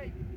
way.